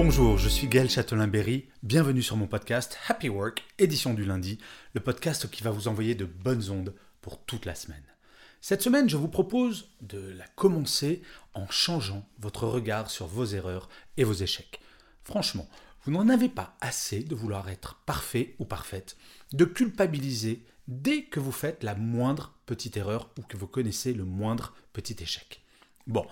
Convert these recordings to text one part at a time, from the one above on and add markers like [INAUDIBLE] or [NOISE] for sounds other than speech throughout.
Bonjour, je suis Gaël Châtelain-Berry. Bienvenue sur mon podcast Happy Work, édition du lundi, le podcast qui va vous envoyer de bonnes ondes pour toute la semaine. Cette semaine, je vous propose de la commencer en changeant votre regard sur vos erreurs et vos échecs. Franchement, vous n'en avez pas assez de vouloir être parfait ou parfaite, de culpabiliser dès que vous faites la moindre petite erreur ou que vous connaissez le moindre petit échec. Bon,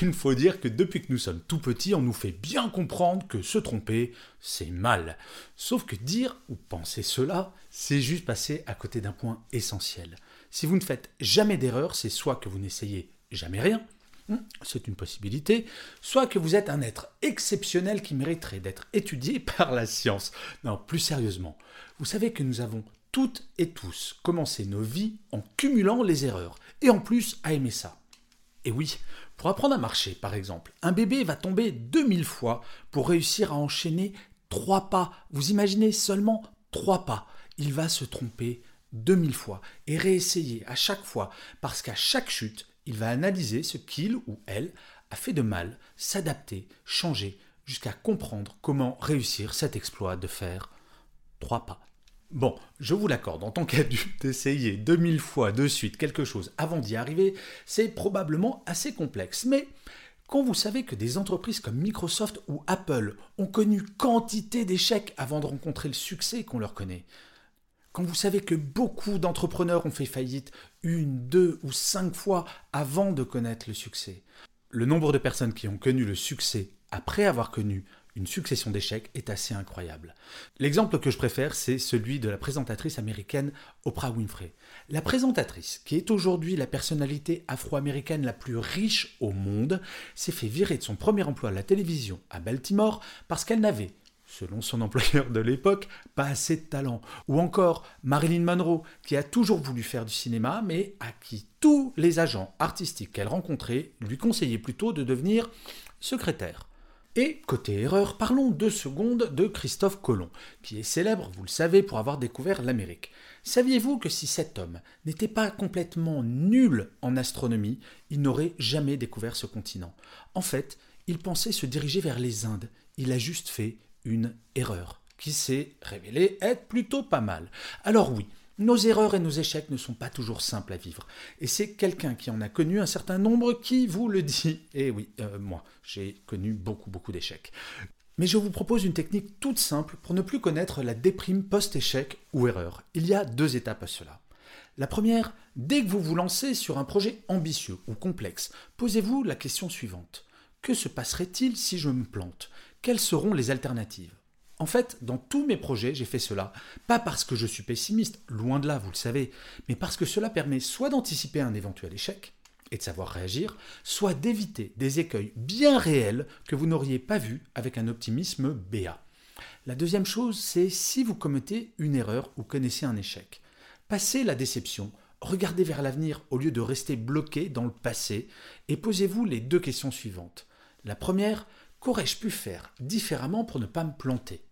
il faut dire que depuis que nous sommes tout petits, on nous fait bien comprendre que se tromper, c'est mal. Sauf que dire ou penser cela, c'est juste passer à côté d'un point essentiel. Si vous ne faites jamais d'erreur, c'est soit que vous n'essayez jamais rien, hmm, c'est une possibilité, soit que vous êtes un être exceptionnel qui mériterait d'être étudié [LAUGHS] par la science. Non, plus sérieusement, vous savez que nous avons toutes et tous commencé nos vies en cumulant les erreurs, et en plus à aimer ça. Et oui, pour apprendre à marcher, par exemple, un bébé va tomber 2000 fois pour réussir à enchaîner trois pas. Vous imaginez seulement trois pas. Il va se tromper 2000 fois et réessayer à chaque fois parce qu'à chaque chute, il va analyser ce qu'il ou elle a fait de mal, s'adapter, changer, jusqu'à comprendre comment réussir cet exploit de faire trois pas. Bon, je vous l'accorde, en tant qu'adulte, [LAUGHS] essayer 2000 fois de suite quelque chose avant d'y arriver, c'est probablement assez complexe. Mais quand vous savez que des entreprises comme Microsoft ou Apple ont connu quantité d'échecs avant de rencontrer le succès qu'on leur connaît, quand vous savez que beaucoup d'entrepreneurs ont fait faillite une, deux ou cinq fois avant de connaître le succès, le nombre de personnes qui ont connu le succès après avoir connu une succession d'échecs est assez incroyable. L'exemple que je préfère, c'est celui de la présentatrice américaine Oprah Winfrey. La présentatrice, qui est aujourd'hui la personnalité afro-américaine la plus riche au monde, s'est fait virer de son premier emploi à la télévision à Baltimore parce qu'elle n'avait selon son employeur de l'époque, pas assez de talent. Ou encore Marilyn Monroe, qui a toujours voulu faire du cinéma, mais à qui tous les agents artistiques qu'elle rencontrait lui conseillaient plutôt de devenir secrétaire. Et côté erreur, parlons deux secondes de Christophe Colomb, qui est célèbre, vous le savez, pour avoir découvert l'Amérique. Saviez-vous que si cet homme n'était pas complètement nul en astronomie, il n'aurait jamais découvert ce continent? En fait, il pensait se diriger vers les Indes. Il a juste fait une erreur, qui s'est révélée être plutôt pas mal. Alors oui, nos erreurs et nos échecs ne sont pas toujours simples à vivre. Et c'est quelqu'un qui en a connu un certain nombre qui vous le dit. Et oui, euh, moi, j'ai connu beaucoup, beaucoup d'échecs. Mais je vous propose une technique toute simple pour ne plus connaître la déprime post-échec ou erreur. Il y a deux étapes à cela. La première, dès que vous vous lancez sur un projet ambitieux ou complexe, posez-vous la question suivante. Que se passerait-il si je me plante? Quelles seront les alternatives? En fait, dans tous mes projets, j'ai fait cela, pas parce que je suis pessimiste, loin de là, vous le savez, mais parce que cela permet soit d'anticiper un éventuel échec et de savoir réagir, soit d'éviter des écueils bien réels que vous n'auriez pas vus avec un optimisme béat. La deuxième chose, c'est si vous commettez une erreur ou connaissez un échec. Passez la déception, regardez vers l'avenir au lieu de rester bloqué dans le passé et posez-vous les deux questions suivantes. La première, qu'aurais-je pu faire différemment pour ne pas me planter?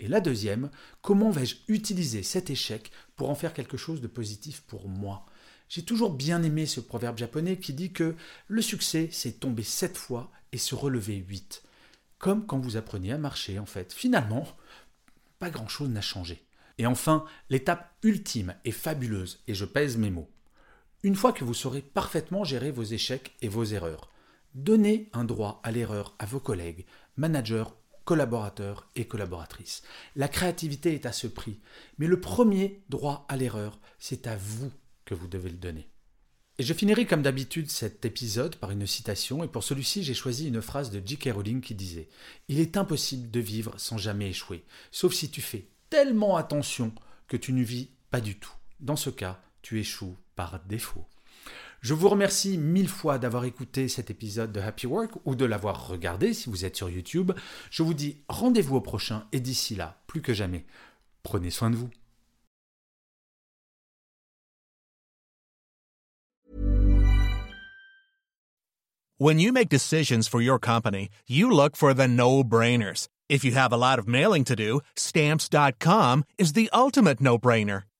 Et la deuxième, comment vais-je utiliser cet échec pour en faire quelque chose de positif pour moi? J'ai toujours bien aimé ce proverbe japonais qui dit que le succès, c'est tomber sept fois et se relever huit. Comme quand vous apprenez à marcher, en fait. Finalement, pas grand-chose n'a changé. Et enfin, l'étape ultime et fabuleuse, et je pèse mes mots. Une fois que vous saurez parfaitement gérer vos échecs et vos erreurs, donnez un droit à l'erreur à vos collègues, managers collaborateurs et collaboratrices. La créativité est à ce prix, mais le premier droit à l'erreur, c'est à vous que vous devez le donner. Et je finirai comme d'habitude cet épisode par une citation, et pour celui-ci j'ai choisi une phrase de J.K. Rowling qui disait ⁇ Il est impossible de vivre sans jamais échouer, sauf si tu fais tellement attention que tu ne vis pas du tout. Dans ce cas, tu échoues par défaut. Je vous remercie mille fois d'avoir écouté cet épisode de Happy Work ou de l'avoir regardé si vous êtes sur YouTube. Je vous dis rendez-vous au prochain et d'ici là, plus que jamais, prenez soin de vous. When you make decisions for your company, you look for the no-brainers. If you have a lot of mailing to do, stamps.com is the ultimate no-brainer.